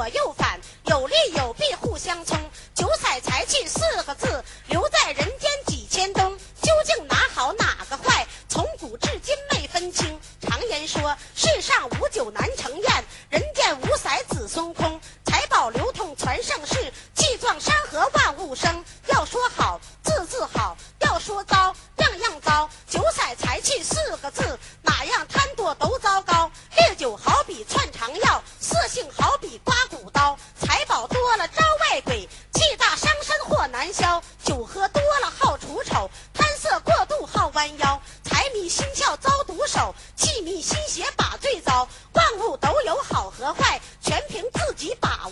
左右。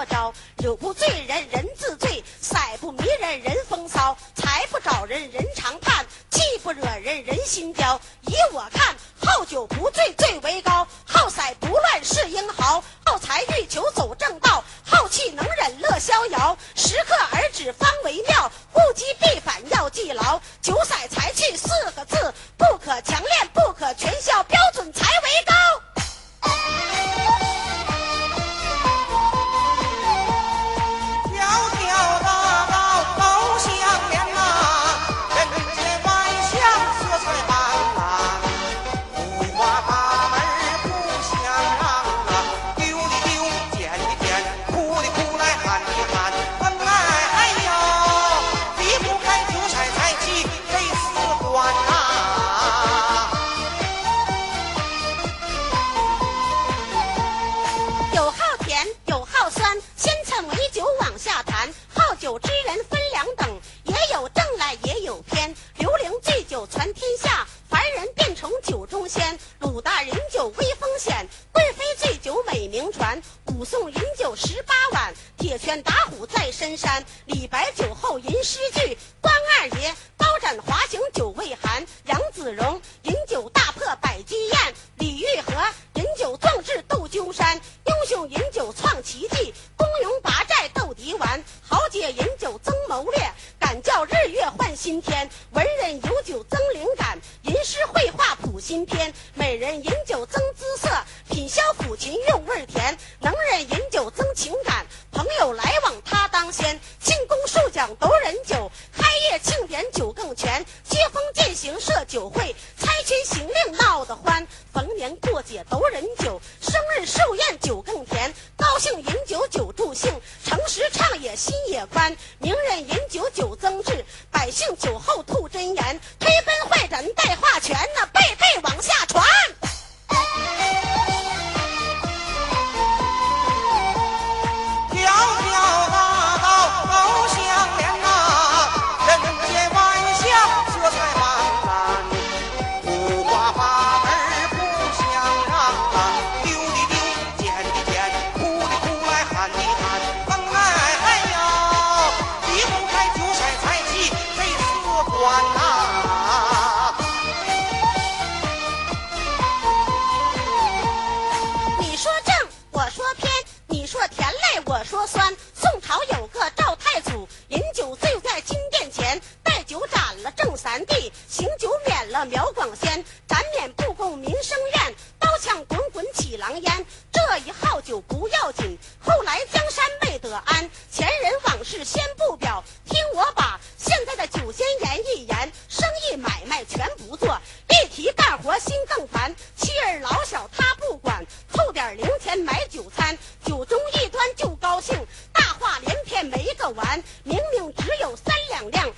己把握着。酒不醉人人自醉，色不迷人人风骚。财不找人人常盼，气不惹人人心焦。传。武松饮酒十八碗，铁拳打虎在深山。李白酒后吟诗句，关二爷高斩华雄酒未寒。杨子荣饮酒大破百鸡宴，李玉和饮酒壮志斗鸠山。英雄饮酒创奇迹，功勇拔寨斗敌丸。豪杰饮酒增谋略，敢叫日月换新天。文人有酒增灵感，吟诗绘画谱新篇。美人饮酒增姿色，品箫抚琴用味甜。能人饮酒增情感，朋友来往他当先。庆功受奖斗人酒，开业庆典酒更全。接风践行设酒会，拆迁行令闹得欢。逢年过节斗人酒，生日寿宴酒更甜。高兴饮酒酒助兴，诚实畅也心也宽。名人饮酒酒增智，百姓酒后吐真言。推杯换盏带话全，那辈辈往下传。三弟，行酒免了苗广仙，斩免不公民生怨，刀枪滚滚起狼烟。这一好酒不要紧，后来江山未得安。前人往事先不表，听我把现在的酒仙言一言，生意买卖全不做，一提干活心更烦。妻儿老小他不管，凑点零钱买酒餐，酒中一端就高兴，大话连篇没个完。明明只有三两量，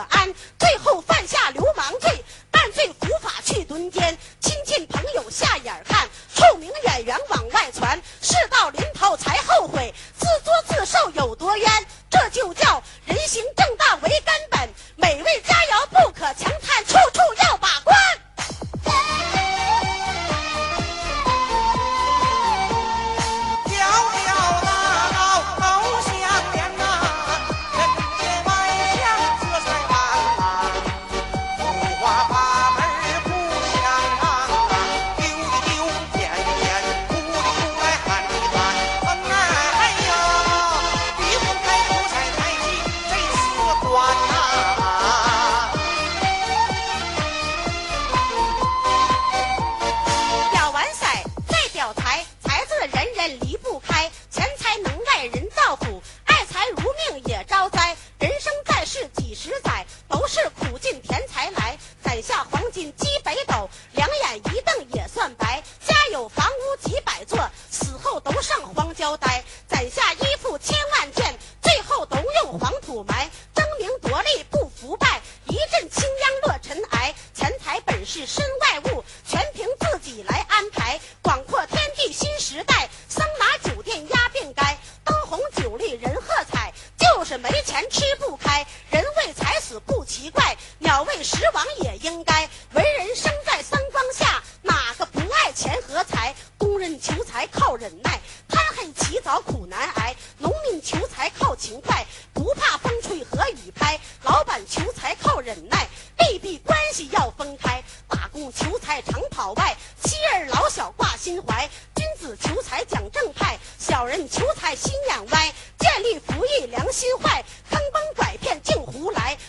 了安。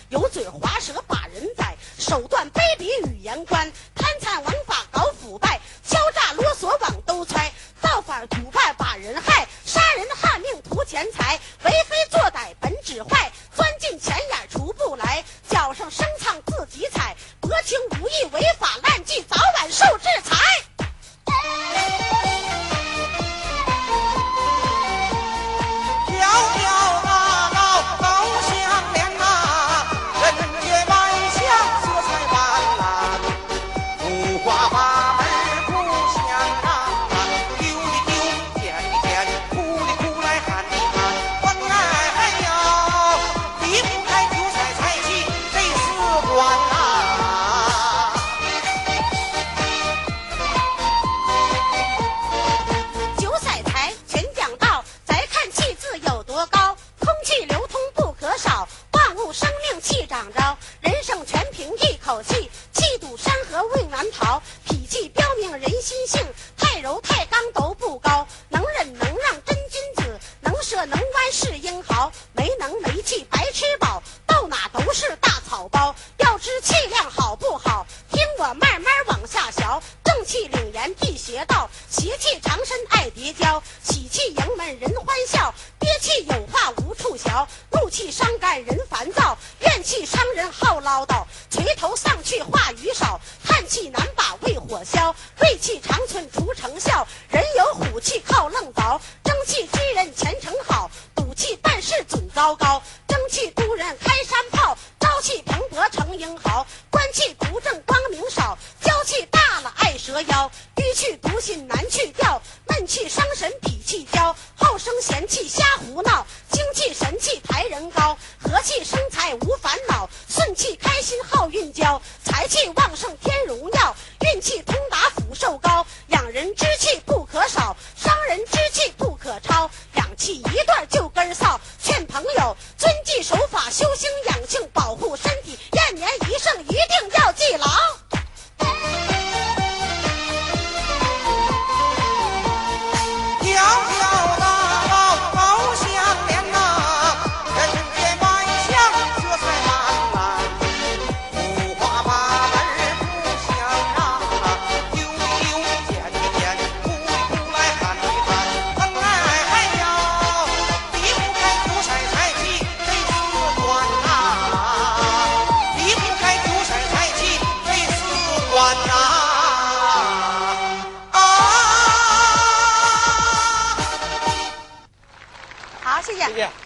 油嘴滑舌，把人宰手段卑鄙，语言官。白痴。交，财气旺谢谢。